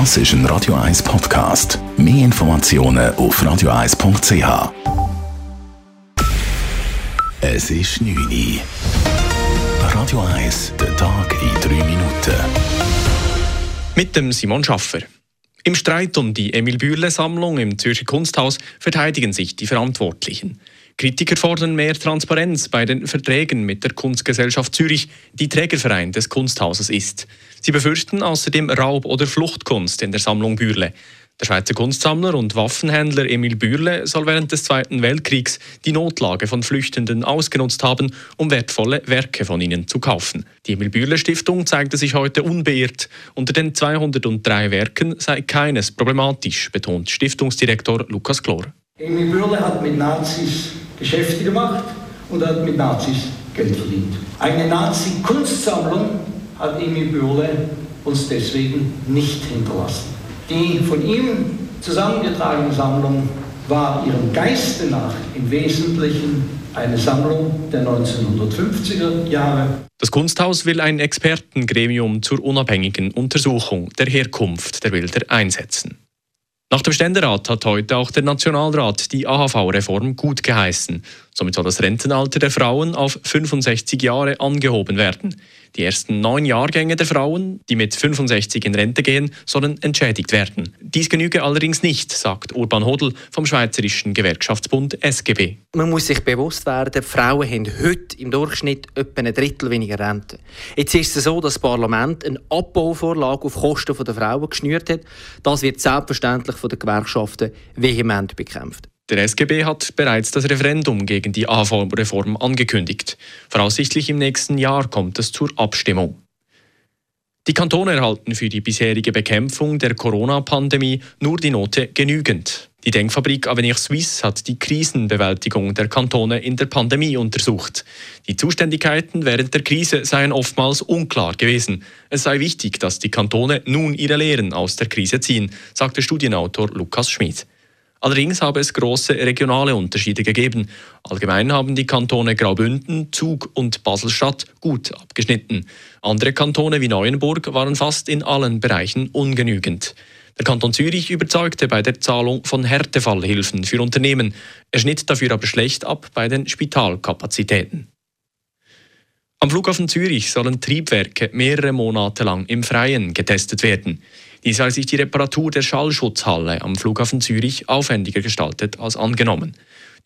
Das ist ein Radio 1 Podcast. Mehr Informationen auf radio1.ch. Es ist 9 Uhr. Radio 1, der Tag in 3 Minuten. Mit dem Simon Schaffer. Im Streit um die Emil Bürle-Sammlung im Zürcher Kunsthaus verteidigen sich die Verantwortlichen. Kritiker fordern mehr Transparenz bei den Verträgen mit der Kunstgesellschaft Zürich, die Trägerverein des Kunsthauses ist. Sie befürchten außerdem Raub- oder Fluchtkunst in der Sammlung Bürle. Der Schweizer Kunstsammler und Waffenhändler Emil Bürle soll während des Zweiten Weltkriegs die Notlage von Flüchtenden ausgenutzt haben, um wertvolle Werke von ihnen zu kaufen. Die Emil Bürle Stiftung zeigte sich heute unbeirrt. Unter den 203 Werken sei keines problematisch, betont Stiftungsdirektor Lukas Klor. Emil Bürle hat mit Nazis Geschäfte gemacht und hat mit Nazis Geld verdient. Eine Nazi-Kunstsammlung hat Emil Bürle uns deswegen nicht hinterlassen. Die von ihm zusammengetragene Sammlung war ihrem Geiste nach im Wesentlichen eine Sammlung der 1950er Jahre. Das Kunsthaus will ein Expertengremium zur unabhängigen Untersuchung der Herkunft der Bilder einsetzen. Nach dem Ständerat hat heute auch der Nationalrat die AHV-Reform gut geheißen. Somit soll das Rentenalter der Frauen auf 65 Jahre angehoben werden. Die ersten neun Jahrgänge der Frauen, die mit 65 in Rente gehen, sollen entschädigt werden. Dies genüge allerdings nicht, sagt Urban Hodl vom Schweizerischen Gewerkschaftsbund SGB. Man muss sich bewusst werden, Frauen haben heute im Durchschnitt etwa ein Drittel weniger Rente. Jetzt ist es so, dass das Parlament eine Abbauvorlage auf Kosten der Frauen geschnürt hat. Das wird selbstverständlich den Gewerkschaften vehement bekämpft. Der SGB hat bereits das Referendum gegen die AV-Reform angekündigt. Voraussichtlich im nächsten Jahr kommt es zur Abstimmung. Die Kantone erhalten für die bisherige Bekämpfung der Corona-Pandemie nur die Note genügend. Die Denkfabrik Avenir Suisse hat die Krisenbewältigung der Kantone in der Pandemie untersucht. Die Zuständigkeiten während der Krise seien oftmals unklar gewesen. Es sei wichtig, dass die Kantone nun ihre Lehren aus der Krise ziehen, sagte Studienautor Lukas Schmid. Allerdings habe es große regionale Unterschiede gegeben. Allgemein haben die Kantone Graubünden, Zug und Baselstadt gut abgeschnitten. Andere Kantone wie Neuenburg waren fast in allen Bereichen ungenügend. Der Kanton Zürich überzeugte bei der Zahlung von Härtefallhilfen für Unternehmen. Er schnitt dafür aber schlecht ab bei den Spitalkapazitäten. Am Flughafen Zürich sollen Triebwerke mehrere Monate lang im Freien getestet werden. Dies weil sich die Reparatur der Schallschutzhalle am Flughafen Zürich aufwendiger gestaltet als angenommen.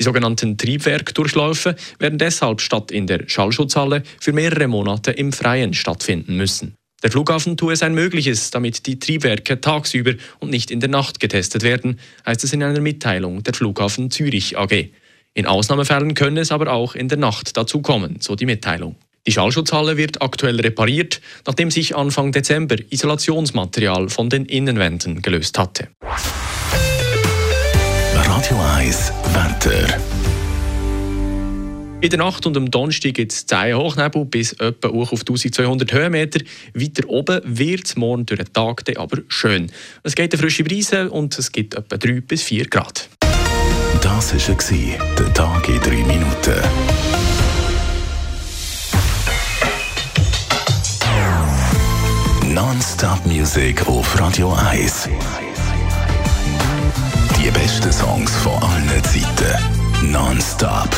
Die sogenannten Triebwerkdurchläufe werden deshalb statt in der Schallschutzhalle für mehrere Monate im Freien stattfinden müssen. Der Flughafen tue sein Mögliches, damit die Triebwerke tagsüber und nicht in der Nacht getestet werden, heißt es in einer Mitteilung der Flughafen Zürich AG. In Ausnahmefällen könne es aber auch in der Nacht dazu kommen, so die Mitteilung. Die Schallschutzhalle wird aktuell repariert, nachdem sich Anfang Dezember Isolationsmaterial von den Innenwänden gelöst hatte. Radio 1 Wetter. In der Nacht und am Donnerstag gibt es 10 Hochnebel bis etwa auf 1200 Höhenmeter. Weiter oben wird es morgen durch den Tag aber schön. Es geht eine frische Brise und es gibt etwa 3 bis 4 Grad. Das war der Tag in 3 Minuten. Non-Stop-Musik auf Radio 1. Die besten Songs von allen Zeiten. Non-Stop.